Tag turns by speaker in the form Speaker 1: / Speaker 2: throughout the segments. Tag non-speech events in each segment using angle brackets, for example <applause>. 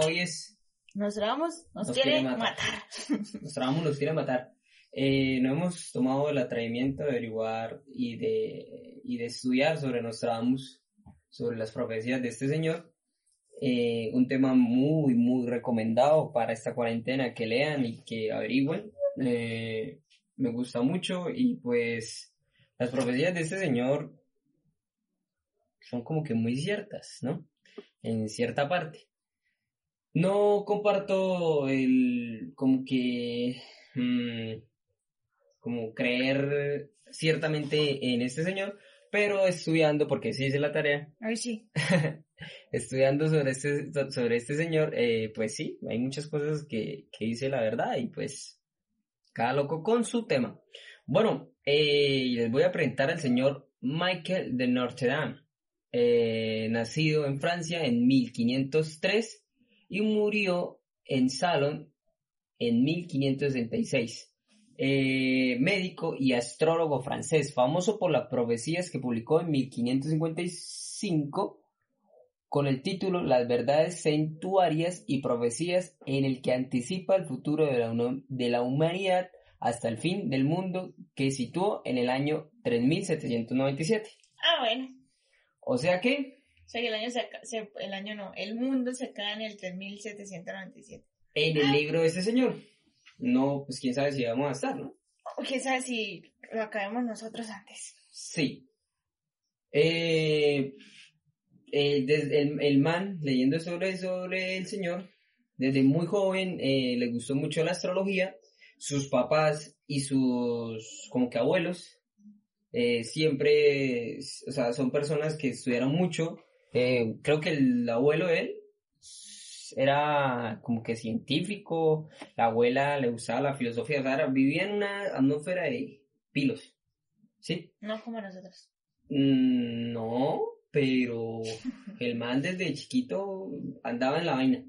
Speaker 1: Tema hoy es
Speaker 2: Nos grabamos, nos,
Speaker 1: Nos
Speaker 2: quiere,
Speaker 1: quiere matar.
Speaker 2: matar. <laughs>
Speaker 1: Nostradamus nos quiere matar. Eh, no hemos tomado el atrevimiento de averiguar y de, y de estudiar sobre Nostradamus, sobre las profecías de este señor. Eh, un tema muy, muy recomendado para esta cuarentena, que lean y que averigüen. Eh, me gusta mucho y pues las profecías de este señor son como que muy ciertas, ¿no? En cierta parte. No comparto el como que mm, como creer ciertamente en este señor, pero estudiando, porque sí hice la tarea,
Speaker 2: Ay, sí. <laughs>
Speaker 1: estudiando sobre este, sobre este señor, eh, pues sí, hay muchas cosas que, que dice la verdad y pues cada loco con su tema. Bueno, eh, les voy a presentar al señor Michael de Notre Dame, eh, nacido en Francia en 1503 y murió en Salon en 1566. Eh, médico y astrólogo francés, famoso por las profecías que publicó en 1555 con el título Las verdades centuarias y profecías en el que anticipa el futuro de la, de la humanidad hasta el fin del mundo que situó en el año 3797.
Speaker 2: Ah, bueno.
Speaker 1: O sea que
Speaker 2: O sea que el año, se, se- el año no, el mundo se acaba en el 3797.
Speaker 1: en el libro de este señor, no, pues quién sabe si vamos a estar, ¿no?
Speaker 2: O quién sabe si lo acabemos nosotros antes.
Speaker 1: Sí. Eh, eh, desde el, el man, leyendo sobre, sobre el señor, desde muy joven eh, le gustó mucho la astrología. Sus papás y sus como que abuelos eh, siempre, o sea, son personas que estudiaron mucho. Eh, creo que el abuelo de él era como que científico, la abuela le gustaba la filosofía, o sea, era- vivía en una atmósfera de pilos. ¿Sí?
Speaker 2: No como nosotros.
Speaker 1: Mm, No, pero el man desde chiquito andaba en la vaina.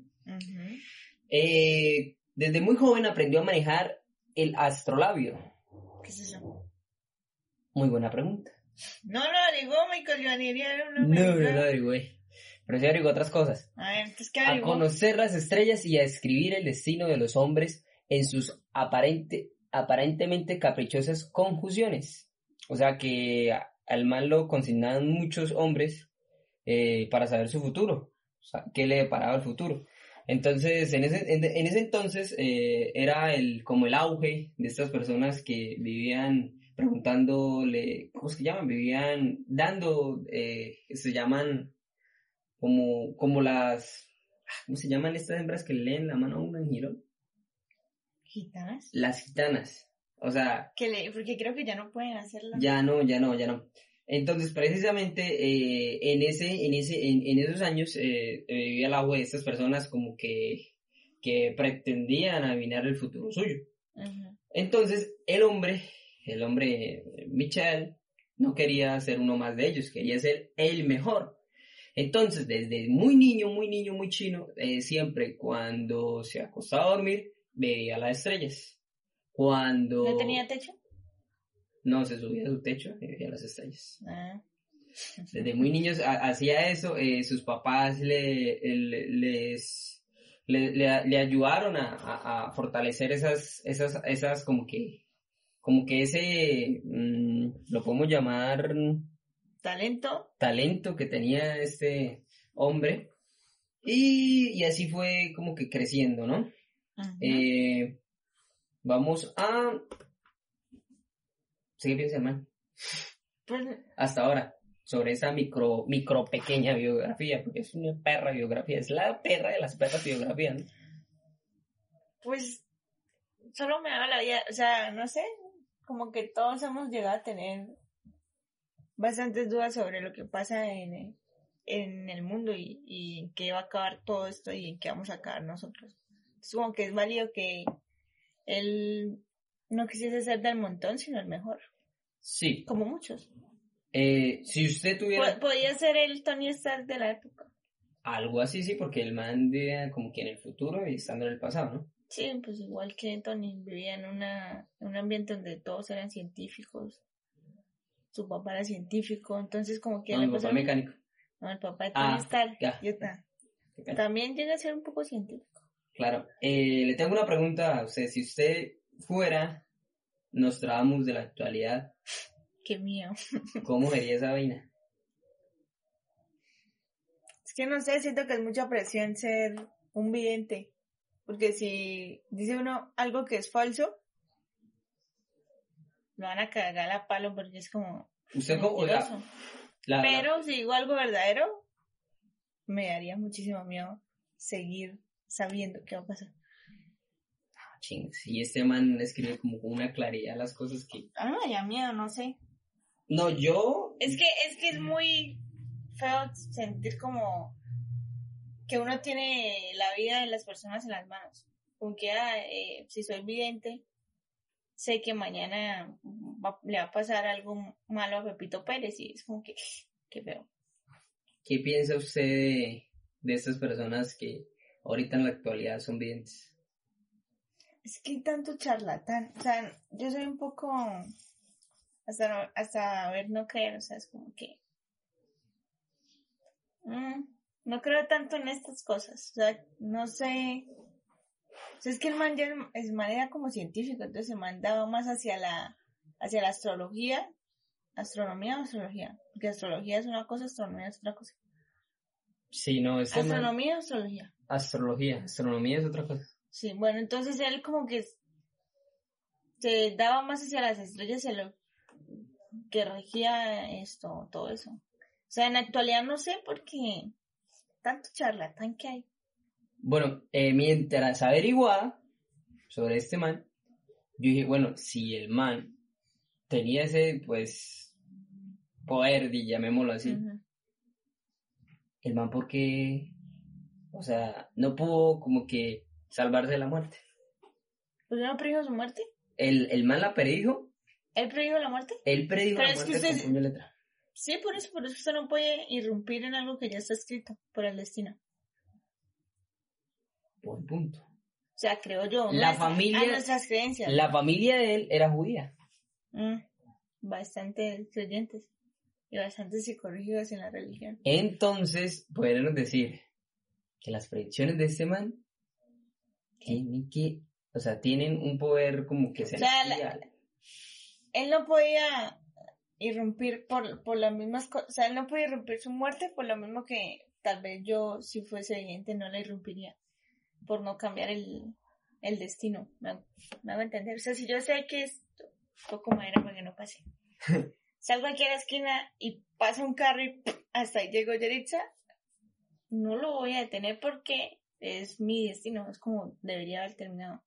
Speaker 1: Eh, desde muy joven aprendió a manejar el astrolabio.
Speaker 2: ¿Qué es eso?
Speaker 1: Muy buena pregunta.
Speaker 2: No lo averiguó, Michael una
Speaker 1: No, no
Speaker 2: averiguada.
Speaker 1: lo averigüé. Pero sí averiguó otras cosas.
Speaker 2: A ver, entonces, ¿qué
Speaker 1: A conocer las estrellas y a escribir el destino de los hombres en sus aparente, aparentemente caprichosas conjunciones. O sea que al man lo consignaban muchos hombres eh, para saber su futuro. O sea, qué le deparaba el futuro. Entonces, en ese, en, en ese entonces eh, era el, como el auge de estas personas que vivían preguntándole, ¿cómo se llaman? Vivían dando, eh, se llaman como, como las, ¿cómo se llaman estas hembras que le leen la mano a un angelo?
Speaker 2: ¿Gitanas?
Speaker 1: Las gitanas. O sea,
Speaker 2: Que le, porque creo que ya no pueden hacerlo.
Speaker 1: ya no, ya no, ya no. Entonces, precisamente eh, en ese, en ese, en, en esos años eh, eh, vivía el agua de estas personas como que, que pretendían adivinar el futuro suyo. Entonces, el hombre, el hombre eh, Michel, no quería ser uno más de ellos, quería ser el mejor. Entonces, desde muy niño, muy niño, muy chino, eh, siempre cuando se acostaba a dormir, veía las estrellas. Cuando
Speaker 2: ¿No tenía techo?
Speaker 1: no se subía a su techo, y veía las estrellas.
Speaker 2: Ah.
Speaker 1: Desde muy niños ha- hacía eso, eh, sus papás le, le- les, le, le- le ayudaron a, a- a fortalecer esas, esas, esas como que, como que ese, mm, lo podemos llamar
Speaker 2: Talento.
Speaker 1: talento que tenía este hombre. Y, y así fue como que creciendo, ¿no? Eh, vamos a... ¿Sí piensa, hermano?
Speaker 2: Pues,
Speaker 1: hasta ahora sobre esa micro, micro pequeña biografía, porque es una perra biografía, es la perra de las perras biografías. ¿no?
Speaker 2: pues solo me da la vida, o sea, no sé, como que todos hemos llegado a tener bastantes dudas sobre lo que pasa en, en el mundo y, y en qué va a acabar todo esto y en qué vamos a acabar nosotros. Supongo que es válido que él no quisiese ser del montón, sino el mejor,
Speaker 1: Sí.
Speaker 2: como muchos.
Speaker 1: Eh, si usted tuviera
Speaker 2: Po- podía ser el Tony Stark de la época.
Speaker 1: algo así, sí, porque el man vivía como que en el futuro y estando en el pasado, ¿no?
Speaker 2: Sí, pues igual que Tony vivía en, una, en un ambiente donde todos eran científicos. Su papá era científico, entonces como que
Speaker 1: No,
Speaker 2: pasó
Speaker 1: papá mecánico.
Speaker 2: No, el papá de Tony
Speaker 1: Ah,
Speaker 2: Stark.
Speaker 1: ya.
Speaker 2: ya está. También llega a ser un poco científico.
Speaker 1: Claro. Eh, le tengo una pregunta a usted. Si usted fuera Nostradamus de la actualidad,
Speaker 2: Qué miedo.
Speaker 1: ¿cómo <laughs> vería esa vaina?
Speaker 2: Es que no sé, siento que es mucha presión ser un vidente. Porque si dice uno algo que es falso, lo van a cagar a palo porque es como
Speaker 1: Usted como, la- la-
Speaker 2: Pero si digo algo verdadero, me daría muchísimo miedo seguir sabiendo qué va a pasar.
Speaker 1: ching, si este man escribe como con una claridad las cosas que...
Speaker 2: Ah, me daría miedo, no sé.
Speaker 1: No, yo...
Speaker 2: Es que, es que es muy feo sentir como que uno tiene la vida de las personas en las manos. Como que, ah, eh, si soy vidente, sé que mañana va- le va a pasar algo malo a Pepito Pérez y es como que, <sighs> qué feo.
Speaker 1: ¿Qué piensa usted de, de estas personas que ahorita en la actualidad son videntes?
Speaker 2: Es que hay tanto charlatán. O sea, yo soy un poco. Hasta, no- hasta ver, no creer. O sea, es como que. mm, no creo tanto en estas cosas. O sea, no sé. O sea, es que el man ya es- es manera como científico. Entonces el man daba más hacia la, hacia la astrología. ¿Astronomía o astrología? Porque astrología es una cosa, astronomía es otra cosa.
Speaker 1: Sí, no, man-
Speaker 2: ¿Astronomía o astrología?
Speaker 1: Astrología. Astronomía es otra cosa.
Speaker 2: Sí, bueno, entonces él como que se daba más hacia las estrellas y a lo que regía esto, todo eso. O sea, en la actualidad no sé por qué tanto charlatán que hay.
Speaker 1: Bueno, eh, mientras averiguaba sobre este man, yo dije, bueno, si el man tenía ese, pues, poder, di- llamémoslo así, el man porque, o sea, no pudo como que salvarse de la muerte.
Speaker 2: ¿Pues no predijo su muerte?
Speaker 1: El, el man la predijo,
Speaker 2: ¿Él predijo la muerte?
Speaker 1: él predijo
Speaker 2: Pero
Speaker 1: la
Speaker 2: es que
Speaker 1: muerte
Speaker 2: usted-
Speaker 1: con puño y letra.
Speaker 2: Sí, por eso, por eso usted no puede irrumpir en algo que ya está escrito por el destino.
Speaker 1: Buen punto.
Speaker 2: O sea, creo yo.
Speaker 1: La
Speaker 2: nuestra-
Speaker 1: familia-
Speaker 2: A nuestras creencias.
Speaker 1: La familia de él era judía.
Speaker 2: Mm, bastante creyentes y bastante psicorrígidos en la religión.
Speaker 1: Entonces, podemos decir que las predicciones de este man tienen que, o sea, tienen un poder como que
Speaker 2: sea, la-
Speaker 1: celestial.
Speaker 2: él no podía irrumpir por, por las mismas cosas, o sea, él no podía irrumpir su muerte por lo mismo que tal vez yo, si fuese evidente, no la irrumpiría, por no cambiar el, el destino, ¿me, me hago entender? O sea, si yo sé que es poco madera para que no pase, <laughs> salgo aquí a la esquina y pasa un carro y hasta ahí llegó Yeritza, no lo voy a detener porque es mi destino, es como debería haber terminado.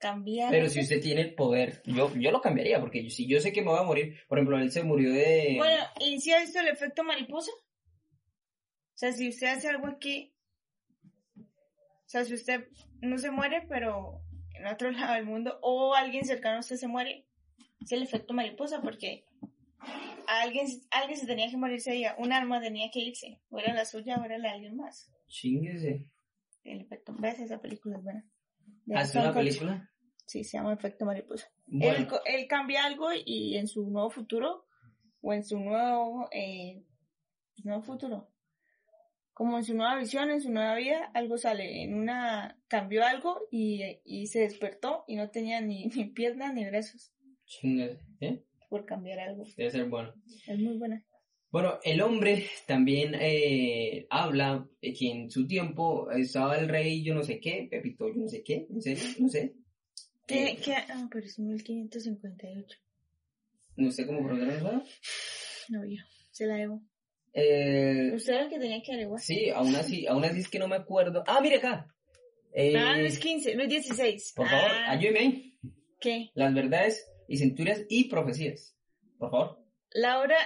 Speaker 2: Cambiar.
Speaker 1: Pero si usted tiene el poder, yo, yo lo cambiaría, porque yo- si yo sé que me voy a morir, por ejemplo, él se murió de...
Speaker 2: Bueno, ¿y si ha visto el efecto mariposa? O sea, si usted hace algo aquí, o sea, si usted no se muere, pero en otro <laughs> lado del mundo, o alguien cercano a usted se muere, es el efecto mariposa, porque alguien, alguien se tenía que morir ese día, un alma tenía que irse, o era la suya o era la de alguien más.
Speaker 1: Chinguese.
Speaker 2: El efecto, veas esa película, es buena. De
Speaker 1: ¿Hace
Speaker 2: Aston
Speaker 1: una
Speaker 2: Kutcher.
Speaker 1: película?
Speaker 2: Sí, se llama Efecto Mariposa. Él,
Speaker 1: Bueno,
Speaker 2: co- él cambia algo y en su nuevo futuro, o en su nuevo, eh, nuevo futuro, como en su nueva visión, en su nueva vida, algo sale. En una, cambió algo y, y se despertó y no tenía ni, <laughs> ni piernas ni brazos.
Speaker 1: ¿eh?
Speaker 2: por cambiar algo.
Speaker 1: Debe ser bueno.
Speaker 2: Es muy buena.
Speaker 1: Bueno, el hombre también eh, habla de que en su tiempo estaba el rey yo no sé qué, Pepito yo no sé qué, en serio, no sé.
Speaker 2: ¿Qué,
Speaker 1: Eh,
Speaker 2: qué? Ah, pero es 1558.
Speaker 1: No sé cómo pronunciarlo.
Speaker 2: No, yo. Se la debo.
Speaker 1: Eh,
Speaker 2: Usted era el que tenía que averiguar.
Speaker 1: sí, aún así, aún así es que no me acuerdo. Ah, mire acá. Eh,
Speaker 2: Ah, no es 15, no es 16.
Speaker 1: Por favor,
Speaker 2: Ah,
Speaker 1: ayúdeme ahí.
Speaker 2: ¿Qué?
Speaker 1: Las verdades y centurias y profecías. Por favor.
Speaker 2: La hora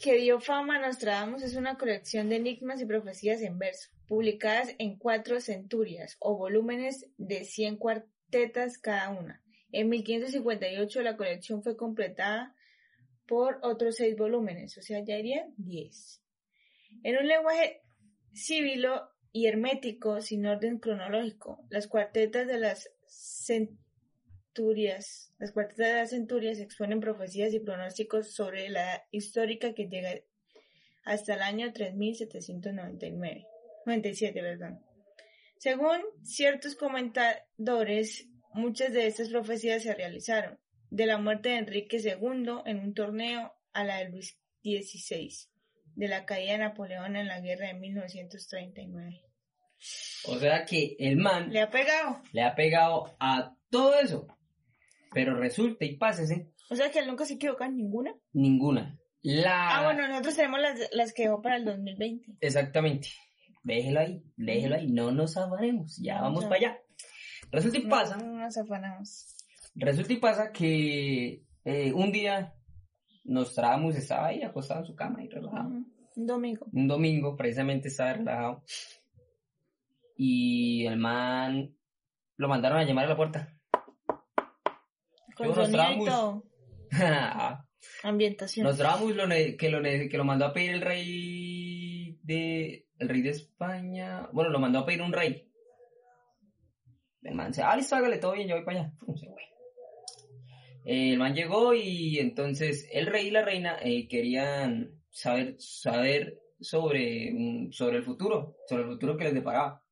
Speaker 2: que dio fama a Nostradamus es una colección de enigmas y profecías en verso, publicadas en cuatro centurias o volúmenes de 100 cuartetas cada una. En 1558 la colección fue completada por otros seis volúmenes, o sea, ya irían 10. En un lenguaje civil y hermético sin orden cronológico, las cuartetas de las centurias, las cuartetas de las centurias exponen profecías y pronósticos sobre la histórica que llega hasta el año 3799, 97, perdón. Según ciertos comentadores, muchas de estas profecías se realizaron, de la muerte de Enrique II en un torneo a la de Luis XVI, de la caída de Napoleón en la guerra de 1939.
Speaker 1: O sea que el man
Speaker 2: Le ha pegado.
Speaker 1: le ha pegado a todo eso. Pero resulta y pásese,
Speaker 2: O sea que él nunca se equivoca en ninguna.
Speaker 1: ninguna. La...
Speaker 2: Ah, bueno, nosotros tenemos las, las que dejó para el 2020.
Speaker 1: Exactamente. Déjelo ahí, déjelo ahí. No nos afanemos. Ya vamos
Speaker 2: No.
Speaker 1: para allá. Resulta y pasa,
Speaker 2: No, no nos afanamos.
Speaker 1: resulta y pasa que eh, un día Nostradamus estaba ahí acostado en su cama y relajado.
Speaker 2: Ujú. Un domingo.
Speaker 1: Un domingo, precisamente estaba relajado. Y el man lo mandaron a llamar a la puerta.
Speaker 2: Con sonido <laughs> Ambientación.
Speaker 1: Nostradamus lo que, lo que lo mandó a pedir el rey de el rey de España. Bueno, lo mandó a pedir un rey. El man dice, ah, listo, hágale todo bien, yo voy para allá. Se. Eh, el man llegó y entonces el rey y la reina eh, querían saber, saber sobre, sobre el futuro, sobre el futuro que les deparaba.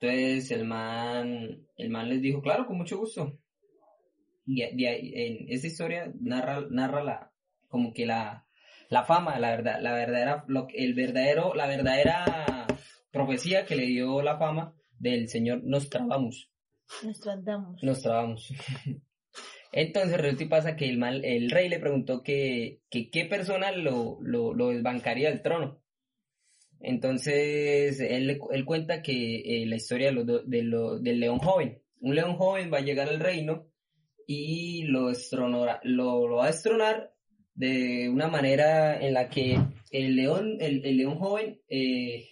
Speaker 1: Entonces el man, el man les dijo, claro, con mucho gusto. Y de- de ahí, en esta historia narra, narra la, como que la, la fama, la verdad, la verdadera, lo, el verdadero, la verdadera profecía que le dio la fama del señor Nostradamus.
Speaker 2: Nos tratamos.
Speaker 1: Nostradamus. <laughs> Entonces resulta y pasa que el, mal, el rey le preguntó que, que qué persona lo, lo, lo desbancaría del trono. Entonces él, él cuenta que eh, la historia de lo- de lo- del león joven. Un león joven va a llegar al reino y lo, destronora- lo, va a destronar de una manera en la que el león, el, león joven eh,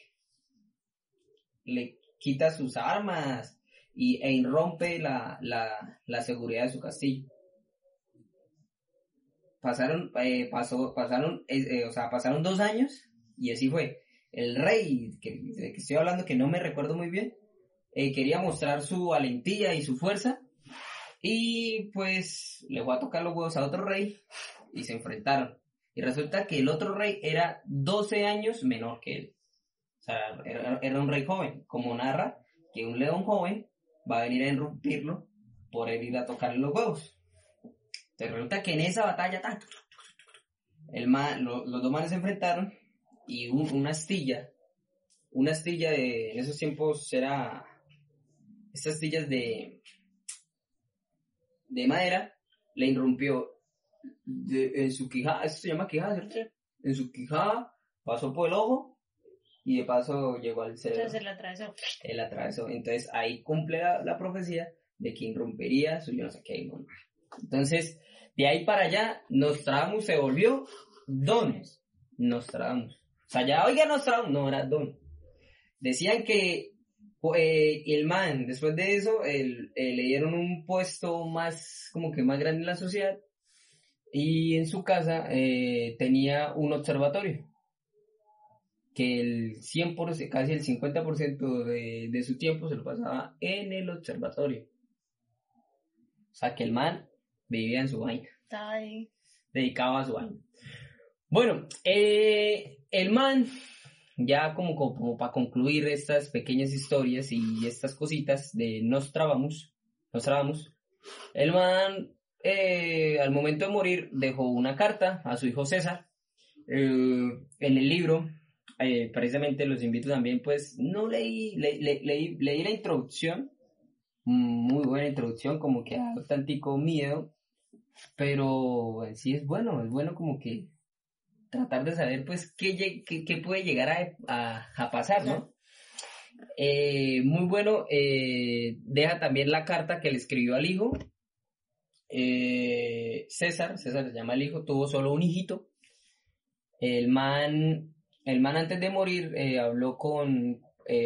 Speaker 1: le quita sus armas y, e irrompe la, la, la seguridad de su castillo. Pasaron, eh, pasó, pasaron, eh, o sea, pasaron dos años y así fue. El rey, que, que estoy hablando que no me recuerdo muy bien, eh, quería mostrar su valentía y su fuerza y pues le fue a tocar los huevos a otro rey y se enfrentaron. Y resulta que el otro rey era 12 años menor que él. O sea, era, era un rey joven, como narra que un león joven va a venir a irrumpirlo por él ir a tocarle los huevos. Entonces resulta que en esa batalla el ma- lo- los dos manes se enfrentaron y un- una astilla, una astilla de, en esos tiempos era, estas astillas de, de madera, le irrumpió de- en su quijada, eso se llama quijada, ¿cierto? En su quijada, pasó por el ojo y de paso llegó al cerebro
Speaker 2: Entonces la atravesó.
Speaker 1: él atravesó. Entonces ahí cumple la, la profecía de que irrumpiría su yo no sé qué. Entonces, de ahí para allá, Nostradamus se volvió Don Nostradamus. O sea, ya, oiga, Nostradamus, no era Don. Decían que eh, el man, después de eso, el- eh, le dieron un puesto más, como que más grande en la sociedad. Y en su casa eh, tenía un observatorio que el 100%, casi el 50% de, de su tiempo se lo pasaba en el observatorio. O sea, que el man vivía en su vaina, dedicaba a su vaina. Bueno, el man, ya como, como, para concluir estas pequeñas historias y estas cositas de Nostradamus, Nostradamus, el man, eh, al momento de morir, dejó una carta a su hijo César. Eh, en el libro eh, precisamente los invito también, pues no leí, le- le- leí, leí la introducción, muy buena introducción, como que da tantico miedo, pero en sí es bueno, es bueno como que tratar de saber pues qué, qué, qué puede llegar a, a- a pasar, ¿no? Eh, muy bueno, eh, deja también la carta que le escribió al hijo, eh, César, César se llama el hijo, tuvo solo un hijito, el man, el man antes de morir habló con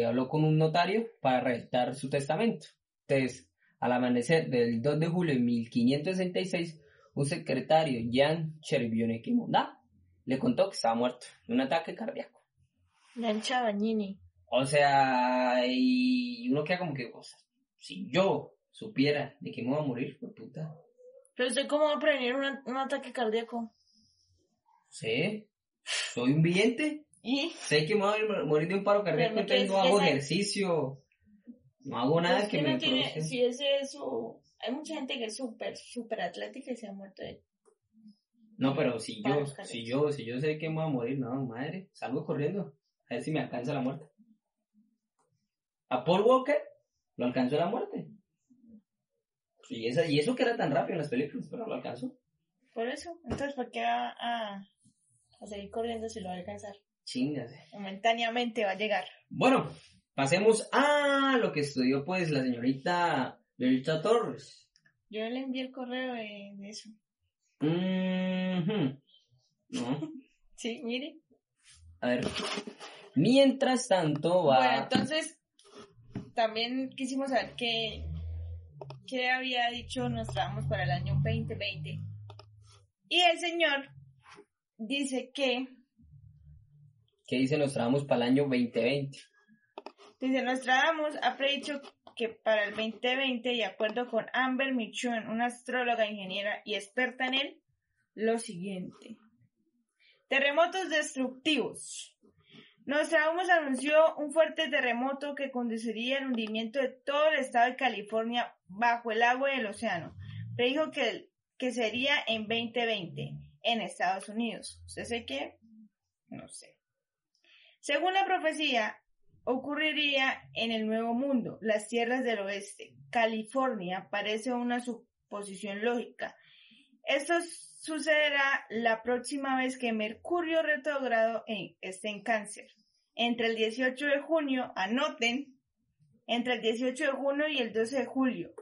Speaker 1: habló con un notario para redactar su testamento. Entonces, al amanecer del 2 de julio de 1566, un secretario, Jan Chervionekimondá, le contó que estaba muerto de un ataque cardíaco.
Speaker 2: Jan Chavagnini.
Speaker 1: O sea, y uno queda como que, o sea, si yo supiera de que me voy a morir, pues puta.
Speaker 2: Pero usted cómo va a prevenir un, un ataque cardíaco.
Speaker 1: Sí, soy un viviente.
Speaker 2: ¿Y?
Speaker 1: Sé que me voy a morir de un paro cardíaco, no hago
Speaker 2: esa-
Speaker 1: ejercicio, no hago nada
Speaker 2: Pues
Speaker 1: que
Speaker 2: no
Speaker 1: me
Speaker 2: tiene, si es su... Hay mucha gente que es súper, súper atlética y se ha muerto de...
Speaker 1: No, pero si yo, si yo, si yo sé que me voy a morir, no, madre, salgo corriendo, a ver si me alcanza la muerte. A Paul Walker lo alcanzó la muerte. Y, esa, y eso que era tan rápido en las películas, pero lo alcanzó.
Speaker 2: Por eso, entonces, ¿por qué va a, a seguir corriendo si lo va a alcanzar?
Speaker 1: Chingase.
Speaker 2: Momentáneamente va a llegar.
Speaker 1: Bueno, pasemos a lo que estudió pues la señorita Lolita Torres.
Speaker 2: Yo le envié el correo de, de eso.
Speaker 1: No,
Speaker 2: Sí, mire.
Speaker 1: a ver. Mientras tanto va...
Speaker 2: Bueno, entonces, también quisimos saber qué, qué había dicho Nostradamus para el año 2020. Y el señor dice que,
Speaker 1: ¿Qué dice Nostradamus para el año 2020?
Speaker 2: dice Nostradamus ha predicho que para el 2020, de acuerdo con Amber Michon, una astróloga, ingeniera y experta en él, lo siguiente. Terremotos destructivos. Nostradamus anunció un fuerte terremoto que conduciría al hundimiento de todo el estado de California bajo el agua del océano. Predijo que, que sería en 2020 en Estados Unidos. ¿Usted sé qué? No sé. Según la profecía, ocurriría en el Nuevo Mundo, las tierras del oeste. California parece una suposición lógica. Esto sucederá la próxima vez que Mercurio retrógrado en- esté en cáncer. Entre el 18 de junio, anoten, entre el 18 de junio y el 12 de julio.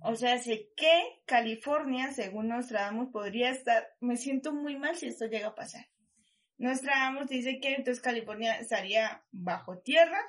Speaker 2: O sea, sé que California, según Nostradamus, podría estar, me siento muy mal si esto llega a pasar. Nostradamus dice que entonces California estaría bajo tierra,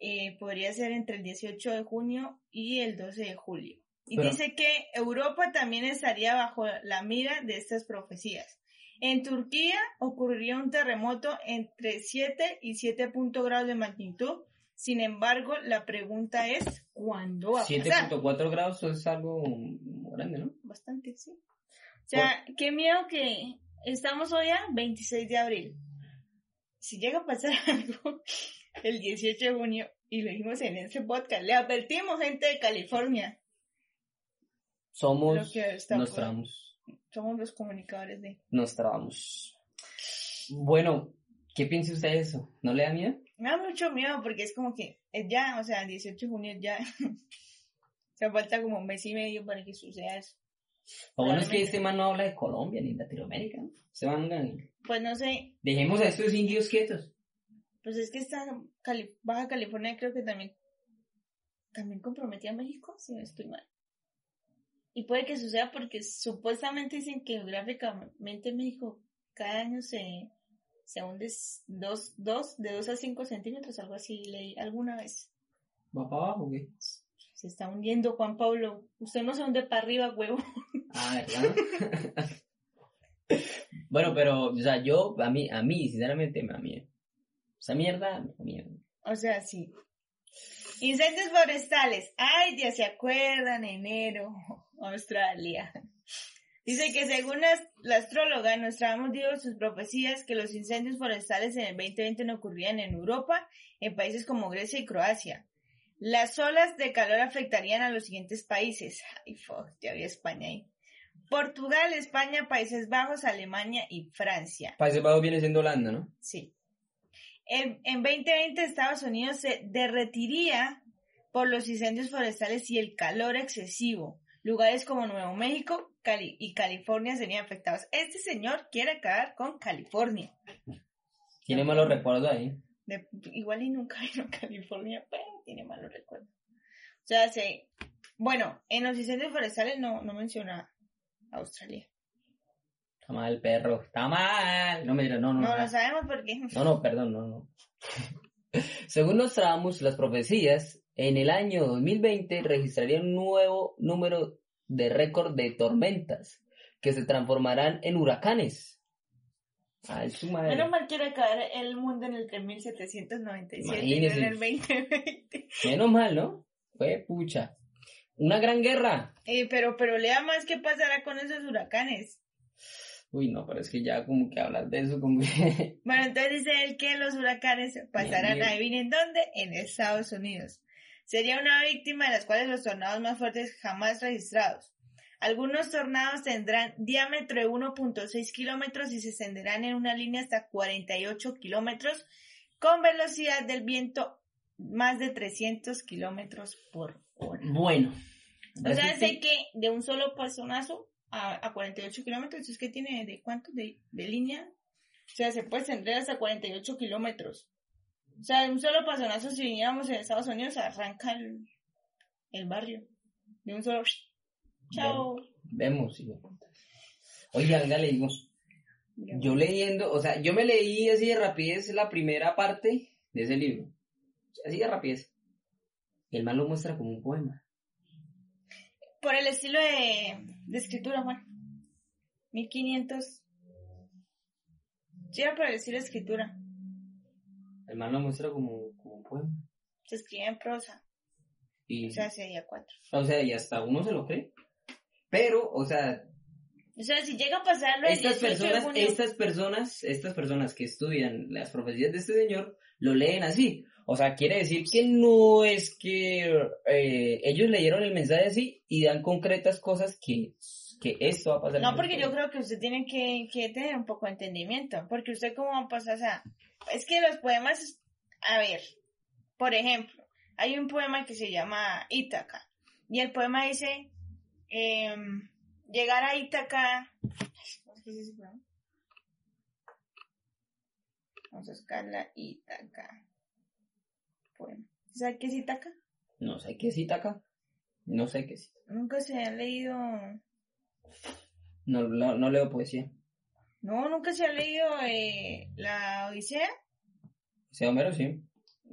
Speaker 2: eh, podría ser entre el 18 de junio y el 12 de julio. Y
Speaker 1: Pero-
Speaker 2: dice que Europa también estaría bajo la mira de estas profecías. En Turquía ocurriría un terremoto entre 7 y 7 punto grados de magnitud. Sin embargo, la pregunta es, ¿cuándo va a pasar?
Speaker 1: 7.4 grados es algo grande, ¿no?
Speaker 2: Bastante, sí. O sea, qué miedo que estamos hoy a 26 de abril. Si llega a pasar <laughs> algo el 18 de junio, y lo dijimos en este podcast, le advertimos gente de California.
Speaker 1: Somos Nostradamus.
Speaker 2: Somos los comunicadores de...
Speaker 1: Nostradamus. Bueno, ¿qué piensa usted de eso? ¿No le da miedo?
Speaker 2: Me da mucho miedo porque es como que es ya, o sea, el 18 de junio ya. <laughs> Se falta como un mes y medio para que suceda eso.
Speaker 1: Lo bueno es que este man no habla de Colombia ni de Latinoamérica. ¿no? Se van
Speaker 2: Pues no sé,
Speaker 1: Dejemos a estos indios quietos.
Speaker 2: pues es que esta Cali- Baja California creo que también también comprometía a México, si no estoy mal. Y puede que suceda porque supuestamente dicen que geográficamente México cada año se, se hunde dos, dos, de 2 a 5 centímetros, algo así leí alguna vez.
Speaker 1: ¿Va para abajo o qué?
Speaker 2: Se está hundiendo Juan Pablo. Usted no se hunde para arriba, huevo.
Speaker 1: Ah, ¿verdad? <laughs> bueno, pero, o sea, yo, a mí, a mí, sinceramente, me da miedo. Esa mierda, me da miedo.
Speaker 2: O sea, sí. Incendios forestales. Ay, ya se acuerdan, enero, Australia. Dice que según la, la astróloga, Nostradamus dio sus profecías que los incendios forestales en el 2020 no ocurrían en Europa, en países como Grecia y Croacia. Las olas de calor afectarían a los siguientes países. Ay, fuck, ya había España ahí. Portugal, España, Países Bajos, Alemania y Francia.
Speaker 1: Países Bajos viene siendo Holanda, ¿no?
Speaker 2: Sí. En, en 2020 Estados Unidos se derretiría por los incendios forestales y el calor excesivo. Lugares como Nuevo México Cali- y California serían afectados. Este señor quiere acabar con California.
Speaker 1: Tiene malos recuerdos ahí.
Speaker 2: De- igual y nunca <laughs> vino a California, pero tiene malos recuerdos. O sea, se, bueno, en los incendios forestales no, no menciona Australia.
Speaker 1: Está mal, perro. Está mal. No, mira, no, no.
Speaker 2: No
Speaker 1: no.
Speaker 2: lo sabemos por qué.
Speaker 1: No, no, perdón, no, no. <laughs> Según Nostradamus, las profecías, en el año 2020 registrarían un nuevo número de récord de tormentas que se transformarán en huracanes. Ay, su madre.
Speaker 2: Menos mal quiere caer el mundo en el 3797 y en el 2020.
Speaker 1: Menos mal, ¿no? Fue pucha. Una gran guerra.
Speaker 2: Eh, pero, pero lea más qué pasará con esos huracanes.
Speaker 1: Uy, no, pero es que ya como que hablar de eso, como que...
Speaker 2: Bueno, entonces dice él que los huracanes pasarán, adivinen dónde, en Estados Unidos. Sería una víctima de las cuales los tornados más fuertes jamás registrados. Algunos tornados tendrán diámetro de 1.6 kilómetros y se extenderán en una línea hasta 48 kilómetros con velocidad del viento más de 300 kilómetros por hora.
Speaker 1: Bueno.
Speaker 2: O sea, sé que de un solo pasonazo a, a 48 kilómetros, es que tiene de cuánto de, de línea. O sea, se puede extender hasta 48 kilómetros. O sea, de un solo pasonazo, si viniéramos en Estados Unidos, arranca el, el barrio. De un solo. Chao.
Speaker 1: Vemos. Oiga, venga, le digo, yo leyendo, o sea, yo me leí así de rapidez la primera parte de ese libro. Así de rapidez. El man lo muestra como un poema.
Speaker 2: Por el estilo de, de escritura, Juan. 1500. Sí, era por el estilo de escritura.
Speaker 1: El man lo muestra como, como un poema.
Speaker 2: Se escribe en prosa.
Speaker 1: Y,
Speaker 2: O sea, sería cuatro.
Speaker 1: o sea, y hasta uno se lo cree. Pero, o sea,
Speaker 2: O sea, si llega a pasarlo
Speaker 1: estas
Speaker 2: 18 de
Speaker 1: personas,
Speaker 2: junio-
Speaker 1: estas personas, estas personas que estudian las profecías de este señor, lo leen así. O sea, quiere decir que no es que eh, ellos leyeron el mensaje así y dan concretas cosas que, que esto va a pasar.
Speaker 2: No, porque yo creo que usted tiene que, que tener un poco de entendimiento. Porque usted cómo va a pasar, o sea, es que los poemas, a ver, por ejemplo, hay un poema que se llama Ítaca. Y el poema dice, em, llegar a Ítaca... ¿Cómo es? Vamos a buscarla, Ítaca. Poema. ¿Sabe qué es Ítaca?
Speaker 1: No sé qué cita acá. No sé qué cita.
Speaker 2: Nunca se ha leído...
Speaker 1: No, no, no leo poesía.
Speaker 2: No, nunca se ha leído eh, la Odisea.
Speaker 1: Sea, Homero sí.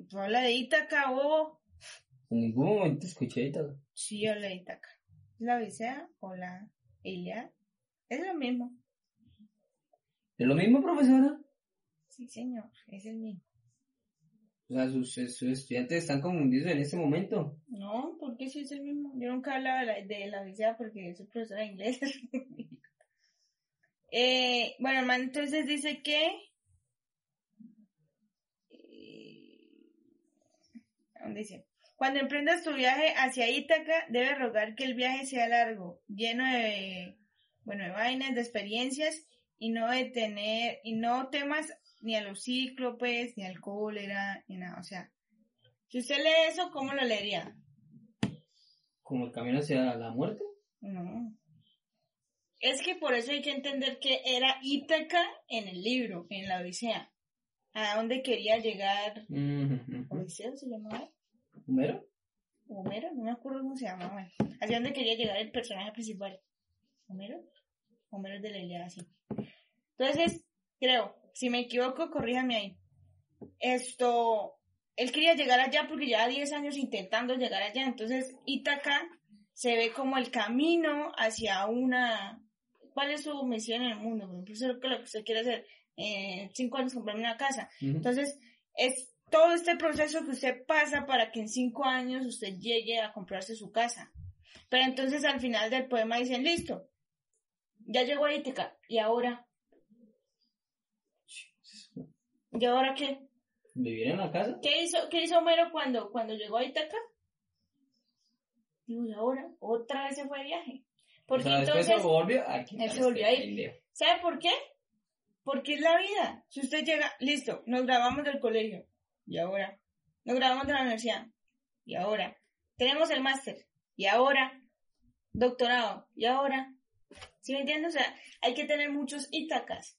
Speaker 2: Tú habla de Ítaca, bobo.
Speaker 1: En ningún momento escuché todo.
Speaker 2: Sí, habla de Ítaca. La Odisea o la Ilíada. Es lo mismo.
Speaker 1: ¿Es lo mismo, profesora?
Speaker 2: Sí, señor, es el mismo.
Speaker 1: O sea, sus, sus estudiantes están confundidos en este momento.
Speaker 2: No, ¿por qué sí es el mismo? Yo nunca hablaba de la, de la Odisea porque soy profesora de inglés. <laughs> eh, bueno, hermano, entonces dice que... eh, ¿Dónde dice? Cuando emprendas tu viaje hacia Ítaca, debes rogar que el viaje sea largo, lleno de, bueno, de vainas, de experiencias, y no de tener, y no temas ni a los cíclopes, ni al cólera, ni nada. O sea, si usted lee eso, ¿cómo lo leería?
Speaker 1: Como el camino hacia la muerte.
Speaker 2: No. Es que por eso hay que entender que era Ítaca en el libro, en la Odisea. A dónde quería llegar.
Speaker 1: Ujú, ujú.
Speaker 2: ¿Odiseo se llamaba?
Speaker 1: ¿Homero?
Speaker 2: Homero, no me acuerdo cómo se llamaba. Hacia dónde quería llegar el personaje principal. ¿Homero? Homero es de la Ilíada, sí. Entonces, creo, si me equivoco, corríjame ahí. Esto, él quería llegar allá porque lleva 10 años intentando llegar allá. Entonces, Ítaca se ve como el camino hacia una... ¿Cuál es su misión en el mundo? Por ejemplo, eso es lo que usted quiere hacer. En cinco años comprarme una casa. Entonces, es todo este proceso que usted pasa para que en cinco años usted llegue a comprarse su casa. Pero entonces al final del poema dicen, listo, ya llegó a Ítaca, ¿y ahora? ¿Y ahora qué?
Speaker 1: ¿Vivir en la casa?
Speaker 2: ¿Qué hizo, qué hizo Homero cuando, cuando llegó a Ítaca? Digo, ¿y ahora? Otra vez se fue de viaje. Porque
Speaker 1: o sea,
Speaker 2: entonces...
Speaker 1: se volvió a quitar
Speaker 2: él se volvió. ¿Sabe por qué? Porque es la vida. Si usted llega, listo, nos grabamos del colegio. ¿Y ahora? Nos grabamos de la universidad. ¿Y ahora? Tenemos el máster. ¿Y ahora? Doctorado. ¿Y ahora? ¿Sí me entiendes? O sea, hay que tener muchos Ítacas.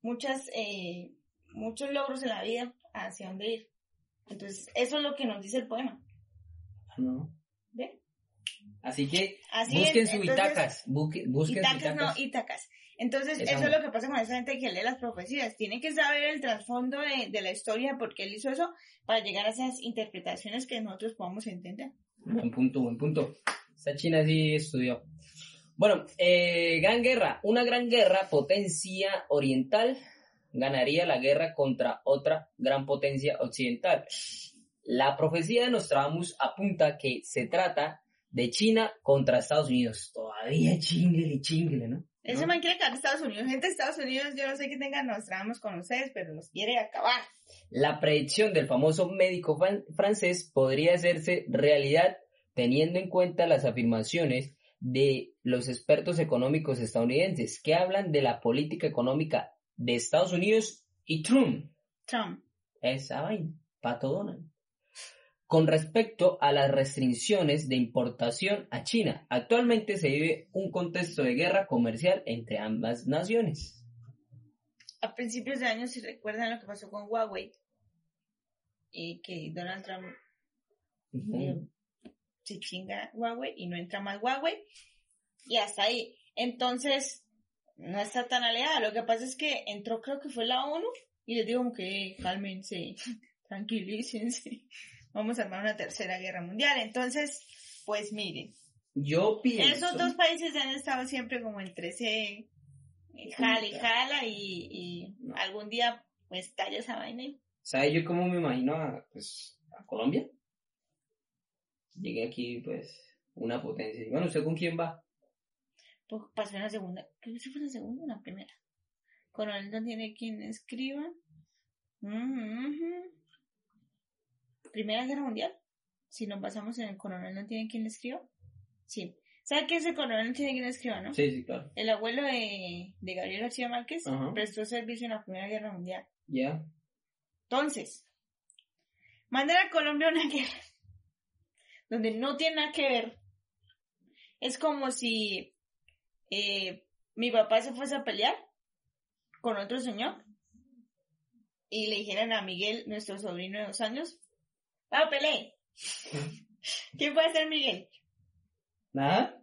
Speaker 2: Muchas, eh, muchos logros en la vida hacia dónde ir. Entonces, eso es lo que nos dice el poema.
Speaker 1: No. Así que
Speaker 2: Así
Speaker 1: busquen
Speaker 2: es,
Speaker 1: su
Speaker 2: entonces-
Speaker 1: Itacas. Busquen, su
Speaker 2: Itacas, no,
Speaker 1: Itacas.
Speaker 2: Entonces,
Speaker 1: Esa
Speaker 2: eso es
Speaker 1: no.
Speaker 2: lo que pasa con esa gente que lee las profecías. Tiene que saber el trasfondo de, de la historia, porque él hizo eso, para llegar a esas interpretaciones que nosotros podamos entender.
Speaker 1: Buen punto, buen punto. Esta China sí estudió. Bueno, eh, gran guerra. Una gran guerra, potencia oriental, ganaría la guerra contra otra gran potencia occidental. La profecía de Nostradamus apunta que se trata de China contra Estados Unidos. Todavía chingle y chingle, ¿no?
Speaker 2: Ese
Speaker 1: ¿No?
Speaker 2: man quiere acabar Estados Unidos. Gente de Estados Unidos, yo no sé qué tengan, nos traemos con ustedes, pero los quiere acabar.
Speaker 1: La predicción del famoso médico fran- francés podría hacerse realidad teniendo en cuenta las afirmaciones de los expertos económicos estadounidenses que hablan de la política económica de Estados Unidos y Trump.
Speaker 2: Trump.
Speaker 1: Esa vaina, Pato Donald. Con respecto a las restricciones de importación a China, actualmente se vive un contexto de guerra comercial entre ambas naciones.
Speaker 2: A principios de año, si recuerdan lo que pasó con Huawei, y que Donald Trump eh, se chinga Huawei y no entra más Huawei, y hasta ahí. Entonces, no está tan alejada. Lo que pasa es que entró, creo que fue la ONU, y les digo como que "Eh, cálmense, <laughs> tranquilícense, vamos a armar una tercera guerra mundial. Entonces, pues miren,
Speaker 1: Yo pienso...
Speaker 2: esos dos países han estado siempre como entre ese eh, jala y jala, y, y algún día pues talla esa vaina y
Speaker 1: ¿Sabe yo cómo me imagino a, pues, a Colombia? Llegué aquí, pues, una potencia. Y Bueno, ¿usted con quién va?
Speaker 2: pues, pasó en la segunda, creo que sí fue en la segunda o en la primera. Coronel no tiene quien escriba. Ujú. Primera Guerra Mundial. Si nos basamos en el coronel no tiene quien le escriba. Sí. ¿Sabe qué es el coronel no tiene quien le escriba, no?
Speaker 1: Sí, sí, claro.
Speaker 2: El abuelo de, de Gabriel García Márquez
Speaker 1: Ajá.
Speaker 2: prestó servicio en la Primera Guerra Mundial.
Speaker 1: Ya.
Speaker 2: Entonces, mandar a Colombia a una <laughs> guerra donde no tiene nada que ver. Es como si eh, mi papá se fuese a pelear con otro señor y le dijeran a Miguel, nuestro sobrino de dos años, ¡Ah, pelee! ¿Qué puede hacer Miguel?
Speaker 1: ¿Nada?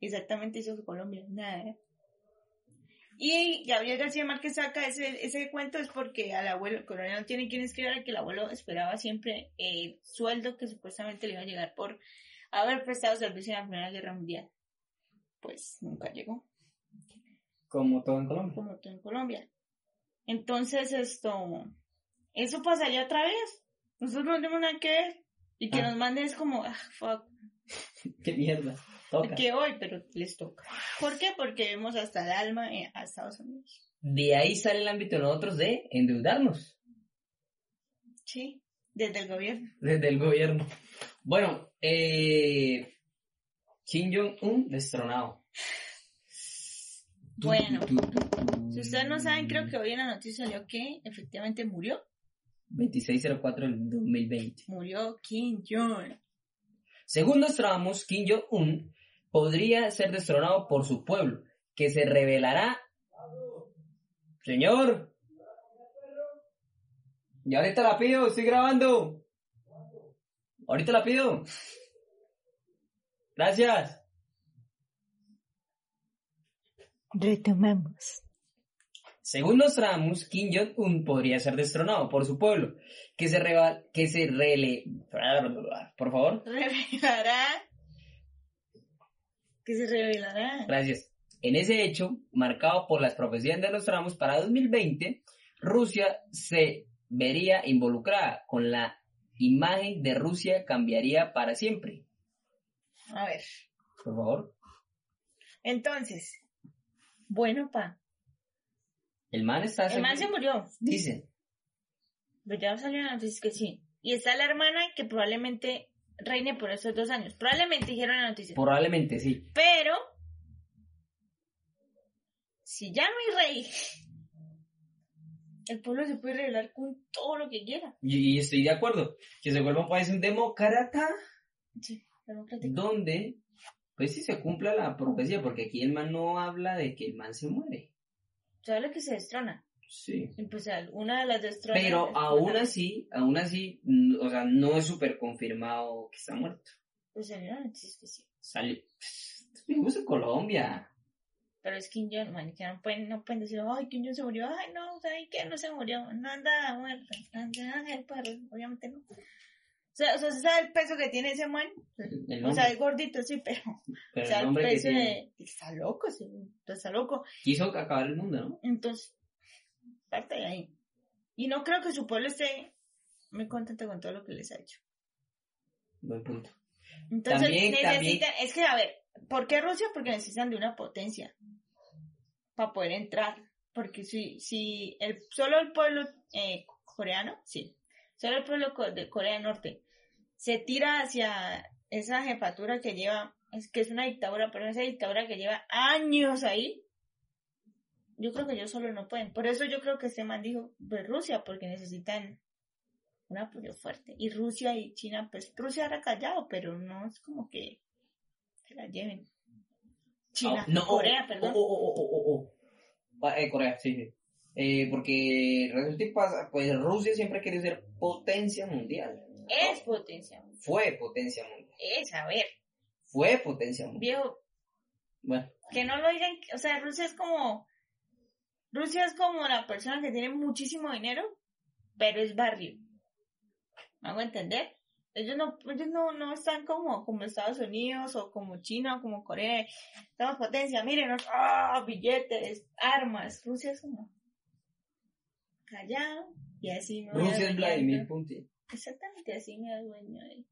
Speaker 2: Exactamente hizo Colombia, nada. Y Gabriel García Márquez saca ese, ese cuento es porque al abuelo, el coronel no tiene quien escribir que el abuelo esperaba siempre el sueldo que supuestamente le iba a llegar por haber prestado servicio en la Primera Guerra Mundial. Pues nunca llegó,
Speaker 1: Como todo en Colombia.
Speaker 2: como todo en Colombia. Entonces esto, eso pasaría otra vez. Nosotros no tenemos nada que ver. Y que
Speaker 1: Ah.
Speaker 2: nos manden es como, ah, fuck, <laughs>
Speaker 1: Qué mierda. Toca.
Speaker 2: que hoy, pero les toca. ¿Por qué? Porque vemos hasta el alma eh, a Estados Unidos.
Speaker 1: De ahí sale el ámbito de nosotros de endeudarnos
Speaker 2: Sí, desde el gobierno.
Speaker 1: desde el gobierno. Bueno, eh, Kim Jong-un destronado.
Speaker 2: Bueno, si ustedes no saben, creo que hoy en la noticia salió que efectivamente murió.
Speaker 1: 2604 del 2020.
Speaker 2: Murió Kim Jong.
Speaker 1: Según Nostradamus, Kim Jong-un podría ser destronado por su pueblo, que se revelará. Señor. Y ahorita la pido, estoy grabando. Ahorita la pido. Gracias.
Speaker 2: Retomamos.
Speaker 1: Según Nostradamus, Kim Jong-un podría ser destronado por su pueblo, que se, reva- que se rele... Por favor.
Speaker 2: Revelará. Que se revelará.
Speaker 1: Gracias. En ese hecho, marcado por las profecías de Nostradamus para 2020, Rusia se vería involucrada con la imagen de Rusia cambiaría para siempre.
Speaker 2: A ver.
Speaker 1: Por favor.
Speaker 2: Entonces. Bueno, pa.
Speaker 1: El man está
Speaker 2: El man se murió.
Speaker 1: Dicen.
Speaker 2: Pero ya salió la noticia que sí. Y está la hermana que probablemente reine por esos dos años. Probablemente dijeron la noticia.
Speaker 1: Probablemente sí.
Speaker 2: Pero, si ya no hay rey, el pueblo se puede revelar con todo lo que quiera.
Speaker 1: Y, y estoy de acuerdo. Que se vuelva un país un demócrata
Speaker 2: Sí, democrático.
Speaker 1: donde, pues sí se cumpla la profecía, porque aquí el man no habla de que el man se muere.
Speaker 2: ¿Sabes lo que se destrona?
Speaker 1: Sí.
Speaker 2: Pues una de las destronas.
Speaker 1: Pero aún así, aún así, o sea, no es súper confirmado que está muerto.
Speaker 2: Pues salió la noticia que sí.
Speaker 1: Sale. Vivimos en Colombia.
Speaker 2: Pero es Kim Jong, man, que no pueden, no pueden decir, ay, Kim Jong se murió, ay, no, ¿sabes qué? No se murió, no anda muerto, anda el perro, obviamente no. O sea, o sea, ¿se sabe el peso que tiene ese man? O sea, es gordito, sí, pero,
Speaker 1: Pero
Speaker 2: o sea,
Speaker 1: el
Speaker 2: el peso de, está loco, sí, está loco.
Speaker 1: Quiso acabar el mundo, ¿no?
Speaker 2: Entonces, parte de ahí. Y no creo que su pueblo esté muy contento con todo lo que les ha hecho.
Speaker 1: Buen punto.
Speaker 2: Entonces,
Speaker 1: También-
Speaker 2: necesitan, es que, a ver, ¿por qué Rusia? Porque necesitan de una potencia para poder entrar. Porque si, si el, solo el pueblo eh, coreano, sí, solo el pueblo de Corea del Norte se tira hacia esa jefatura que lleva, es que es una dictadura, pero esa dictadura que lleva años ahí, yo creo que ellos solo no pueden. Por eso yo creo que este man dijo, pues Rusia, porque necesitan un apoyo fuerte. Y Rusia y China, pues Rusia era callado, pero no es como que se la lleven. China,
Speaker 1: Ah, no,
Speaker 2: Corea,
Speaker 1: oh,
Speaker 2: perdón.
Speaker 1: Oh, oh, oh, oh, oh. Ah, eh, Corea, sí. Eh, porque resulta y pasa, pues Rusia siempre ha querido ser potencia mundial.
Speaker 2: Es potencia.
Speaker 1: Fue potencia mundial.
Speaker 2: Es, a ver,
Speaker 1: Fue potencia mundial.
Speaker 2: viejo,
Speaker 1: Bueno,
Speaker 2: que no lo digan, o sea, Rusia es como, Rusia es como la persona que tiene muchísimo dinero, pero es barrio. ¿Me hago entender? Ellos no, ellos no, no están como, como Estados Unidos o como China o como Corea. Estamos potencia, miren, ah, billetes, armas. Rusia es como callado y así voy
Speaker 1: Rusia es. Vladimir Putin.
Speaker 2: Exactamente, así me adueño de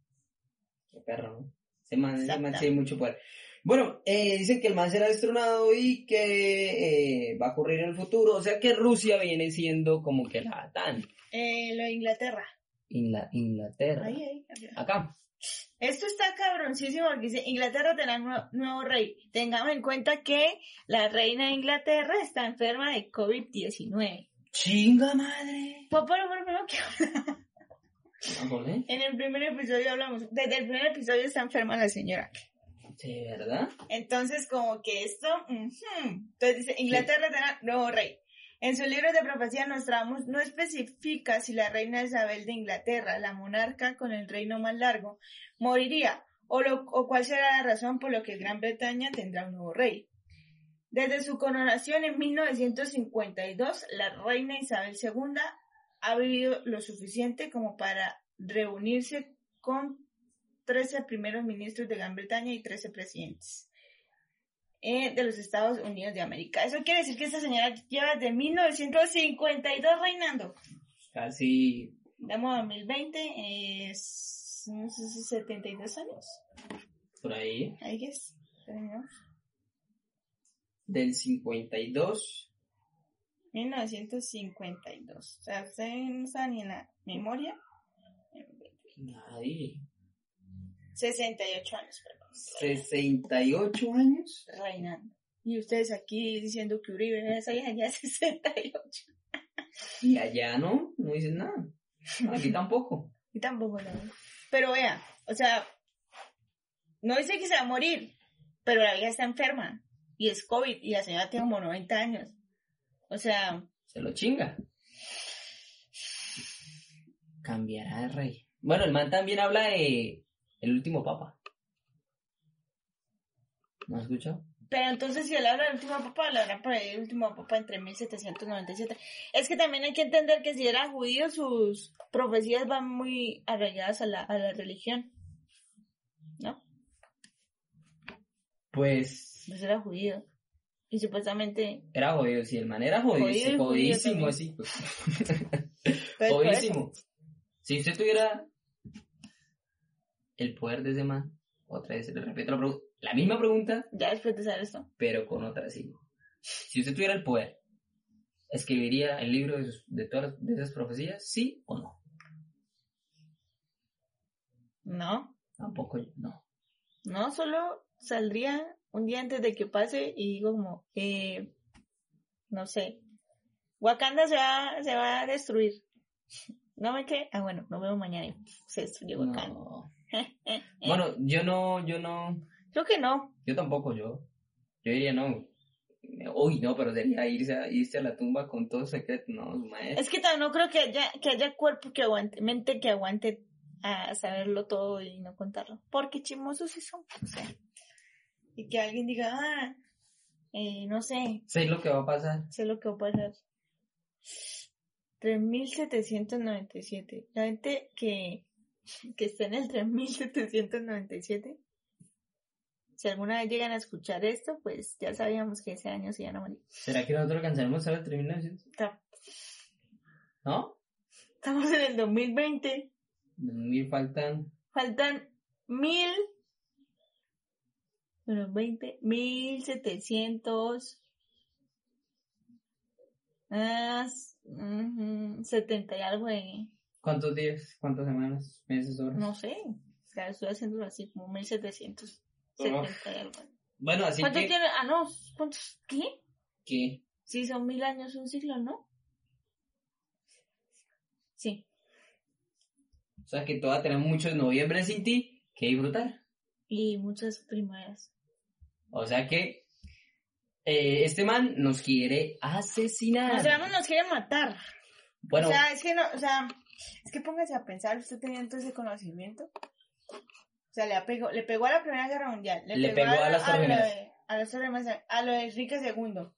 Speaker 1: Qué perro, ¿no? Man, ese man tiene mucho poder. Bueno, eh, dicen que el man será destronado y que eh, va a ocurrir en el futuro. O sea que Rusia viene siendo como que la tan
Speaker 2: Eh, lo de Inglaterra.
Speaker 1: Ingla- Inglaterra.
Speaker 2: Ahí, ahí, arriba.
Speaker 1: Acá.
Speaker 2: Esto está cabroncísimo porque dice Inglaterra tendrá nuevo, nuevo rey. Tengamos en cuenta que la reina de Inglaterra está enferma de COVID-19.
Speaker 1: Chinga madre. Ah, ¿por
Speaker 2: en el primer episodio hablamos, desde el primer episodio está enferma la señora.
Speaker 1: ¿De verdad?
Speaker 2: Entonces, como que esto, entonces dice, Inglaterra tendrá nuevo rey. En su libro de profecía Nostradamus no especifica si la reina Isabel de Inglaterra, la monarca con el reino más largo, moriría o, lo- o cuál será la razón por lo que Gran Bretaña tendrá un nuevo rey. Desde su coronación en 1952, la reina Isabel II ha vivido lo suficiente como para reunirse con 13 primeros ministros de Gran Bretaña y 13 presidentes eh, de los Estados Unidos de América. Eso quiere decir que esta señora lleva desde 1952 reinando.
Speaker 1: Casi.
Speaker 2: Estamos en 2020, es no sé si 72 años.
Speaker 1: por ahí.
Speaker 2: Guess. ¿no?
Speaker 1: Del 52.
Speaker 2: 1952. O sea, usted no está ni en la memoria.
Speaker 1: Nadie.
Speaker 2: 68 años, perdón.
Speaker 1: 68 años.
Speaker 2: Reinando. Y ustedes aquí diciendo que Uribe, es 68. <laughs>
Speaker 1: Y allá no, no dicen nada. Aquí tampoco.
Speaker 2: Y tampoco veo. Pero vea, o sea, no dice que se va a morir, pero la vieja está enferma. Y es COVID, y la señora tiene como 90 años. O sea,
Speaker 1: Se lo chinga. Cambiará de rey. Bueno, el man también habla de el último papa. ¿No has escuchado?
Speaker 2: pero entonces si él habla del último papá, hablará por ahí el último papá entre 1797. Es que también hay que entender que si era judío, sus profecías van muy arraigadas a la, a la religión. ¿No?
Speaker 1: Pues
Speaker 2: Pues era judío. Y supuestamente...
Speaker 1: era jodido, sí, el man era
Speaker 2: Jodido
Speaker 1: jodidísimo, así. Pues. <laughs>
Speaker 2: Eso-
Speaker 1: Jodidísimo. Si usted tuviera el poder de ese man, otra vez le repito la, pregu- la misma pregunta,
Speaker 2: Ya después de saber esto.
Speaker 1: pero con otra sí. Si usted tuviera el poder, ¿escribiría el libro de, sus- de todas de esas profecías? ¿Sí o no?
Speaker 2: No,
Speaker 1: Tampoco yo, no.
Speaker 2: no, solo saldría un día antes de que pase y digo como, eh, no sé, Wakanda se va, se va a destruir. <laughs> ¿No me qué? Ah, bueno, nos vemos mañana y se destruye Wakanda.
Speaker 1: No. <laughs> Bueno, yo no, yo no,
Speaker 2: Creo que no.
Speaker 1: yo tampoco, yo. Yo diría no. Uy, no, pero sería irse a, irse a la tumba con todo secreto, no, maestro.
Speaker 2: Es que no creo que haya, que haya cuerpo que aguante, mente que aguante a saberlo todo y no contarlo. Porque chismosos sí son. O sea, y que alguien diga, ah, eh, no sé,
Speaker 1: Sé lo que va a pasar.
Speaker 2: sé lo que va a pasar. 3797. La gente que, que está en el 3797, si alguna vez llegan a escuchar esto, pues ya sabíamos que ese año se iban a morir.
Speaker 1: ¿Será que nosotros alcanzaremos a la 3900?
Speaker 2: Está-
Speaker 1: ¿No?
Speaker 2: Estamos en el 2020.
Speaker 1: Mil faltan.
Speaker 2: Faltan mil. Bueno, 20. Mil setecientos. Ah, s- ujú, 70 y algo de.
Speaker 1: ¿Cuántos días? ¿Cuántas semanas? ¿Meses? ¿Horas?
Speaker 2: No sé. O sea, estoy haciendo así, como 1770 y algo.
Speaker 1: Bueno, así
Speaker 2: ¿Cuántos
Speaker 1: que...
Speaker 2: tiene? Ah, no. ¿Cuántos? ¿Qué?
Speaker 1: ¿Qué?
Speaker 2: Sí, son mil años un siglo, ¿no? Sí.
Speaker 1: O sea que todavía tenemos muchos noviembre sin ti que disfrutar.
Speaker 2: Y muchas primaveras.
Speaker 1: O sea que eh, este man nos quiere asesinar.
Speaker 2: O sea, no nos quiere matar.
Speaker 1: bueno,
Speaker 2: O sea, es que no, o sea, es que póngase a pensar, usted teniendo todo ese conocimiento. O sea, le pegó, le pegó a la Primera Guerra Mundial, le,
Speaker 1: Le pegó a las
Speaker 2: lo
Speaker 1: Torres Gemelas.
Speaker 2: de, a las a lo de Enrique II,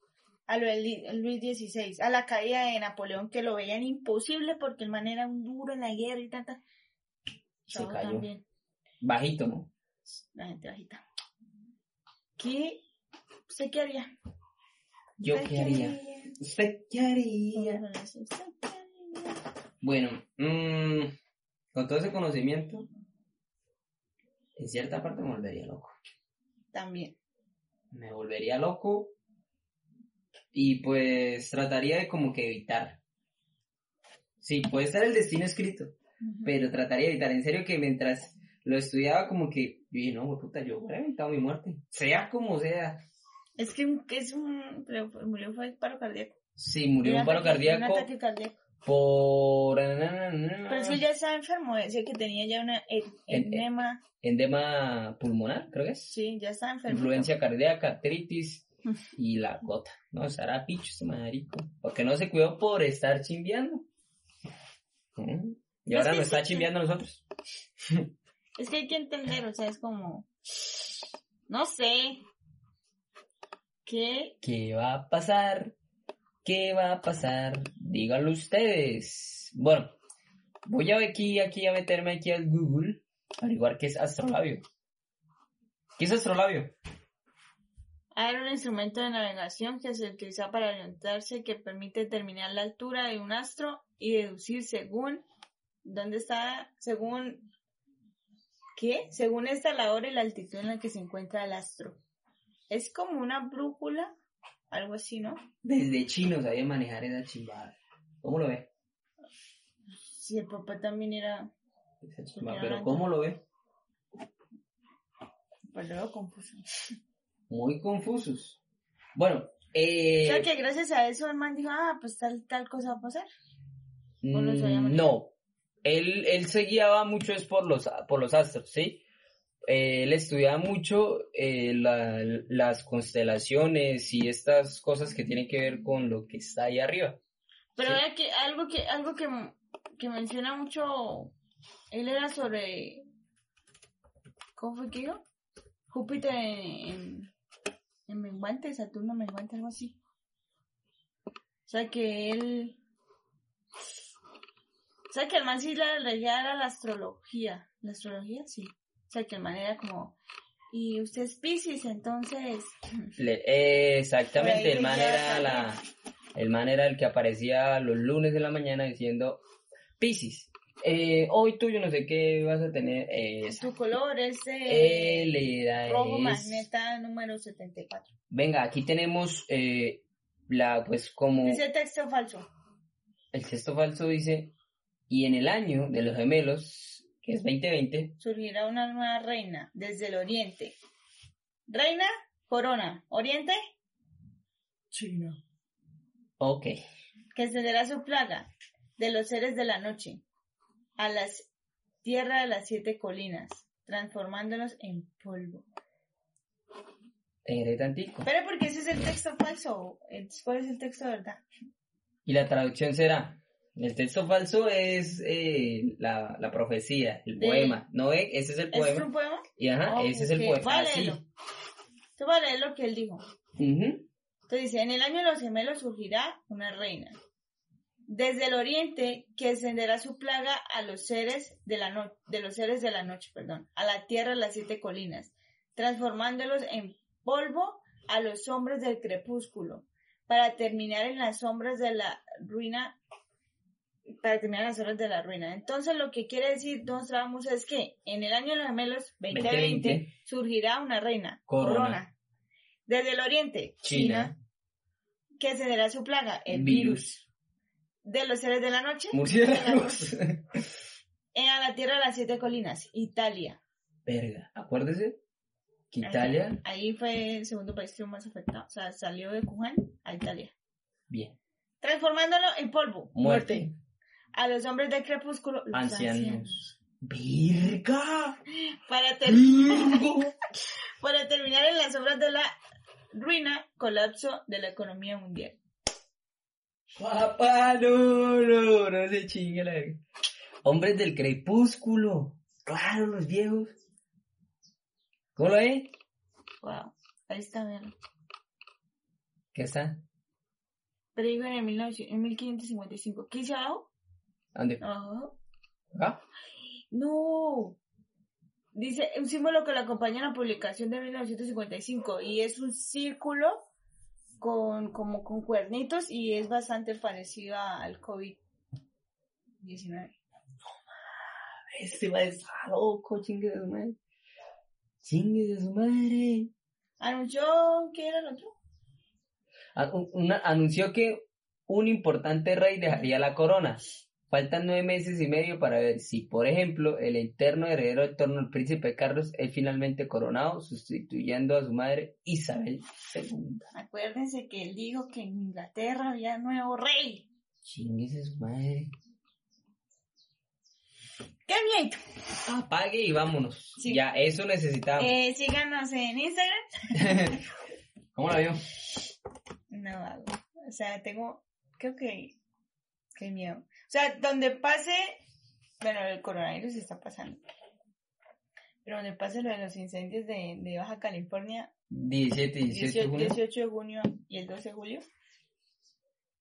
Speaker 2: a lo de Luis XVI, a la caída de Napoleón, que lo veían imposible porque el man era un duro en la guerra y tanta.
Speaker 1: Se cayó.
Speaker 2: también,
Speaker 1: bajito, ¿no?
Speaker 2: la gente bajita. ¿Qué? ¿Usted qué haría?
Speaker 1: ¿Yo
Speaker 2: ¿Usted
Speaker 1: qué haría? ¿Usted qué haría? Bueno, mm, con todo ese conocimiento, en cierta parte me volvería loco.
Speaker 2: También.
Speaker 1: Me volvería loco y pues trataría de como que evitar. Sí, puede estar el destino escrito, pero trataría de evitar. En serio que mientras lo estudiaba como que, dije, no, puta, yo hubiera evitado mi muerte. Sea como sea.
Speaker 2: Es que es un. Pero murió fue paro cardíaco.
Speaker 1: Sí, murió de un paro
Speaker 2: ataque- Un
Speaker 1: cardíaco
Speaker 2: ataque cardíaco.
Speaker 1: por...
Speaker 2: Pero es que ya estaba enfermo, decía que tenía ya una e-
Speaker 1: En-
Speaker 2: enema.
Speaker 1: Endema pulmonar, creo que es.
Speaker 2: Sí, ya estaba enfermo.
Speaker 1: Influencia cardíaca, artritis y la gota. No, estará picho este marico. Porque no se cuidó por estar chimbeando. Mm. Y ahora nos está chimbeando a nosotros. <laughs>
Speaker 2: Es que hay que entender, o sea, es como. No sé. ¿Qué?
Speaker 1: ¿Qué va a pasar? ¿Qué va a pasar? Díganlo ustedes. Bueno, voy a aquí, aquí a meterme aquí al Google, a averiguar qué es astrolabio. ¿Qué es astrolabio?
Speaker 2: Era un instrumento de navegación que se utiliza para orientarse que permite determinar la altura de un astro y deducir según dónde está, según ¿qué? Según esta la hora y la altitud en la que se encuentra el astro. Es como una brújula, algo así, ¿no?
Speaker 1: Desde chino sabía manejar esa chimbada. ¿Cómo lo ve?
Speaker 2: Si el papá también era,
Speaker 1: Esa chimbada, Pero ¿cómo lo ve?
Speaker 2: pues luego confuso. <laughs>
Speaker 1: Muy confusos. Bueno,
Speaker 2: O
Speaker 1: eh,
Speaker 2: sea que gracias a eso el man dijo, ah, pues tal, tal cosa va a pasar. ¿o
Speaker 1: mm, no. Él, él se guiaba mucho es por los, por los astros, ¿sí? Eh, él estudiaba mucho eh, la- las constelaciones y estas cosas que tienen que ver con lo que está ahí arriba.
Speaker 2: Pero
Speaker 1: Sí.
Speaker 2: vea que algo que algo que, que menciona mucho él era sobre ¿cómo fue que dijo? Júpiter en, en menguante, Saturno menguante, algo así. O sea que él o sea que el man sí la regía era la astrología. ¿La astrología? Sí. O sea que el man era como y usted es Pisces, entonces <clears throat>
Speaker 1: Le- eh, exactamente, el man era la, el man era el que aparecía los lunes de la mañana diciendo, Piscis, eh, hoy tú yo no sé qué vas a tener, eh,
Speaker 2: tu color es eh,
Speaker 1: era
Speaker 2: rojo
Speaker 1: es-
Speaker 2: magneta número 74.
Speaker 1: Venga, aquí tenemos eh, la, pues como
Speaker 2: Dice texto falso.
Speaker 1: el texto falso dice, y en el año de los gemelos, que es 2020,
Speaker 2: Surgirá una nueva reina desde el oriente. Reina, corona. Oriente, China.
Speaker 1: ok,
Speaker 2: Que extenderá su plaga de los seres de la noche a las tierra de las siete colinas, transformándolos en polvo.
Speaker 1: Teneré tantico.
Speaker 2: Pero porque ese es el texto falso. ¿Cuál es el texto de verdad?
Speaker 1: Y la traducción será, el texto falso es eh, la, la profecía, el
Speaker 2: De-
Speaker 1: poema, ¿no ve? Ese es el
Speaker 2: ¿Es
Speaker 1: poema.
Speaker 2: un poema?
Speaker 1: Y ajá,
Speaker 2: Oh,
Speaker 1: ese es el poema.
Speaker 2: Voy a
Speaker 1: Así.
Speaker 2: leer lo que él dijo. Entonces dice, en el año de los gemelos surgirá una reina. Desde el oriente que extenderá su plaga a los seres de la noche, de los seres de la noche, perdón, a la tierra de las siete colinas, transformándolos en polvo a los hombres del crepúsculo, para terminar en las sombras de la ruina, para terminar las sombras de la ruina. Entonces lo que quiere decir Nostradamus es que en el año de los gemelos 2020,
Speaker 1: 2020,
Speaker 2: surgirá una reina,
Speaker 1: Corona.
Speaker 2: corona. Desde el oriente,
Speaker 1: China.
Speaker 2: China, que cederá su plaga, el
Speaker 1: Virus.
Speaker 2: virus. De los seres de la noche,
Speaker 1: Murciélagos. <laughs>
Speaker 2: en a la tierra de las siete colinas, Italia.
Speaker 1: Verga, acuérdese que Italia,
Speaker 2: Ahí fue el segundo país que más afectado. O sea, salió de Wuhan a Italia.
Speaker 1: bien.
Speaker 2: Transformándolo en polvo.
Speaker 1: Muerte.
Speaker 2: A los hombres del crepúsculo, los ancianos.
Speaker 1: Ancianos. Verga.
Speaker 2: Para, ter-
Speaker 1: Verga. <laughs>
Speaker 2: para terminar en las obras de la ruina, colapso de la economía mundial.
Speaker 1: Papá, no, no, no se chingue la. Hombres del crepúsculo. Claro, los viejos. ¿Cómo lo ve?
Speaker 2: Wow. Ahí está, vean.
Speaker 1: ¿Qué está?
Speaker 2: Pero en, el 1900 en 1555. ¿Qué abajo?
Speaker 1: ¿Dónde? ¿Ah?
Speaker 2: No. Dice un símbolo que lo acompaña en la publicación de 1955 y es un círculo con como con cuernitos y es bastante parecido al COVID-19.
Speaker 1: Este va a estar loco, chingue de su madre. Chingue de su madre.
Speaker 2: Anunció ¿qué era el otro?
Speaker 1: A- un- una- anunció que un importante rey dejaría la corona. Faltan nueve meses y medio para ver si, por ejemplo, el eterno heredero del trono, el príncipe Carlos, es finalmente coronado, sustituyendo a su madre Isabel II.
Speaker 2: Acuérdense que él dijo que en Inglaterra había nuevo rey.
Speaker 1: Chinguese su madre.
Speaker 2: ¡Qué miedo!
Speaker 1: Apague y vámonos.
Speaker 2: Sí.
Speaker 1: Ya, eso necesitamos.
Speaker 2: Eh, síganos en Instagram. <laughs>
Speaker 1: ¿Cómo la vio?
Speaker 2: No. O sea, tengo, creo que, qué miedo. O sea, donde pase, bueno, el coronavirus está pasando. Pero donde pase lo de los incendios de, de Baja California,
Speaker 1: 17 y 18 de
Speaker 2: 18,
Speaker 1: junio.
Speaker 2: 18 de junio y el 12 de julio,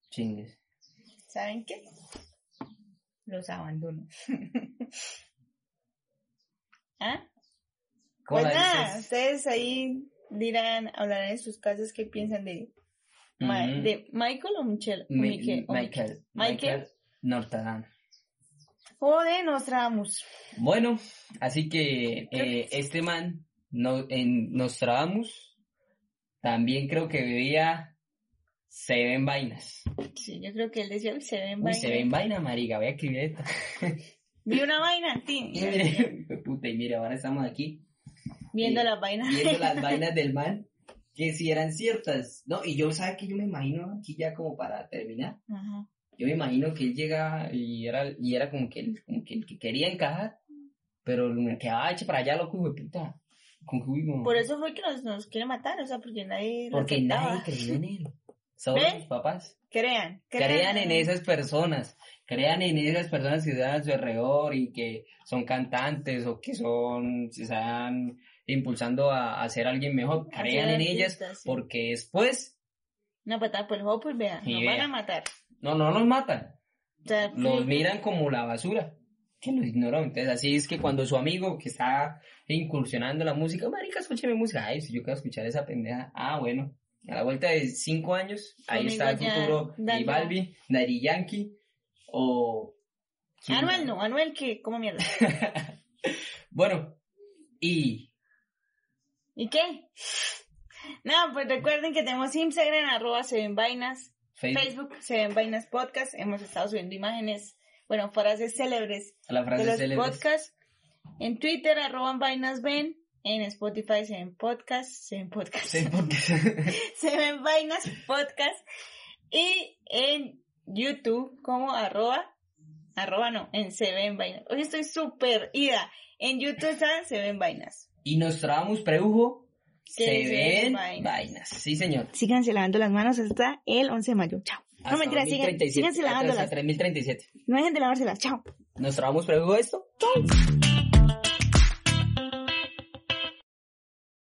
Speaker 1: Chingues.
Speaker 2: ¿saben qué? Los abandono. <laughs> ¿Ah?
Speaker 1: ¿Cómo
Speaker 2: Pues nada,
Speaker 1: dices?
Speaker 2: ustedes ahí dirán, hablarán en sus casas qué piensan de, Ma-
Speaker 1: Mm.
Speaker 2: de Michael o Michelle.
Speaker 1: Mi-
Speaker 2: Michael,
Speaker 1: Michael.
Speaker 2: Michael. O de Nostradamus.
Speaker 1: Bueno, así que eh, este man no, en Nostradamus también creo que bebía se ven vainas.
Speaker 2: Sí, yo creo que él decía, "Uy, se ven vainas.
Speaker 1: se ven vainas, marica, voy a escribir esto. <laughs>
Speaker 2: Vi una vaina,
Speaker 1: mire, <laughs> puta, y mira, ahora estamos aquí
Speaker 2: Viendo
Speaker 1: y-
Speaker 2: las vainas.
Speaker 1: viendo las <laughs> vainas del man, que si eran ciertas, ¿no? Y yo, ¿sabes qué? Yo me imagino aquí ya como para terminar,
Speaker 2: Ajá.
Speaker 1: Yo me imagino que él llegaba y era, y era como que, el, como que el que quería encajar, pero me quedaba hecho para allá, loco, hijo de puta. Como que, uy, no.
Speaker 2: Por eso fue que nos, nos quiere matar, o sea, porque nadie
Speaker 1: Porque
Speaker 2: aceptaba.
Speaker 1: nadie creyó en él. <laughs> Solo sus papás.
Speaker 2: Crean,
Speaker 1: Crean en esas personas. Crean en esas personas que están a su alrededor y que son cantantes o que son, se están impulsando a, a ser alguien mejor. Crean en ellas
Speaker 2: sí.
Speaker 1: porque después,
Speaker 2: Una patada por el ojo, pues vean, nos van a matar.
Speaker 1: No, no los matan. Los miran como la basura. Que los ignoran. Entonces así es que cuando su amigo que está incursionando la música, marica, escúcheme música. Ay, si yo quiero escuchar esa pendeja. Ah, bueno. A la vuelta de cinco años, ahí
Speaker 2: amigo
Speaker 1: está el
Speaker 2: ya
Speaker 1: futuro J
Speaker 2: dando-
Speaker 1: Balvin, Daddy Yankee o... ¿quién
Speaker 2: Anuel no, Anuel que, ¿cómo mierda? <laughs>
Speaker 1: Bueno, y
Speaker 2: ¿Y qué? No, pues recuerden que tenemos Instagram, arroba se ven vainas,
Speaker 1: Facebook,
Speaker 2: Facebook, se ven vainas podcast, hemos estado subiendo imágenes, bueno, frases célebres
Speaker 1: la
Speaker 2: de
Speaker 1: frase
Speaker 2: los
Speaker 1: célebre.
Speaker 2: podcasts. En Twitter, arroba vainas ven. En Spotify se ven podcast, se ven podcast.
Speaker 1: Sí, porque- <laughs>
Speaker 2: se ven vainas podcast. Y en YouTube como arroba, arroba no, en se ven vainas. Hoy estoy súper ida. En YouTube está se ven vainas.
Speaker 1: y nos trabamos preujo, se
Speaker 2: se ven
Speaker 1: vainas.
Speaker 2: vainas.
Speaker 1: Sí, señor.
Speaker 2: Síganse lavando las manos hasta el 11 de mayo. Chao.
Speaker 1: Hasta
Speaker 2: No mentira, sigan,
Speaker 1: 2037,
Speaker 2: síganse
Speaker 1: hasta
Speaker 2: lavándolas.
Speaker 1: 3037.
Speaker 2: No dejen de lavárselas. Chao.
Speaker 1: ¿Nos trabamos preujo esto?
Speaker 2: Chao.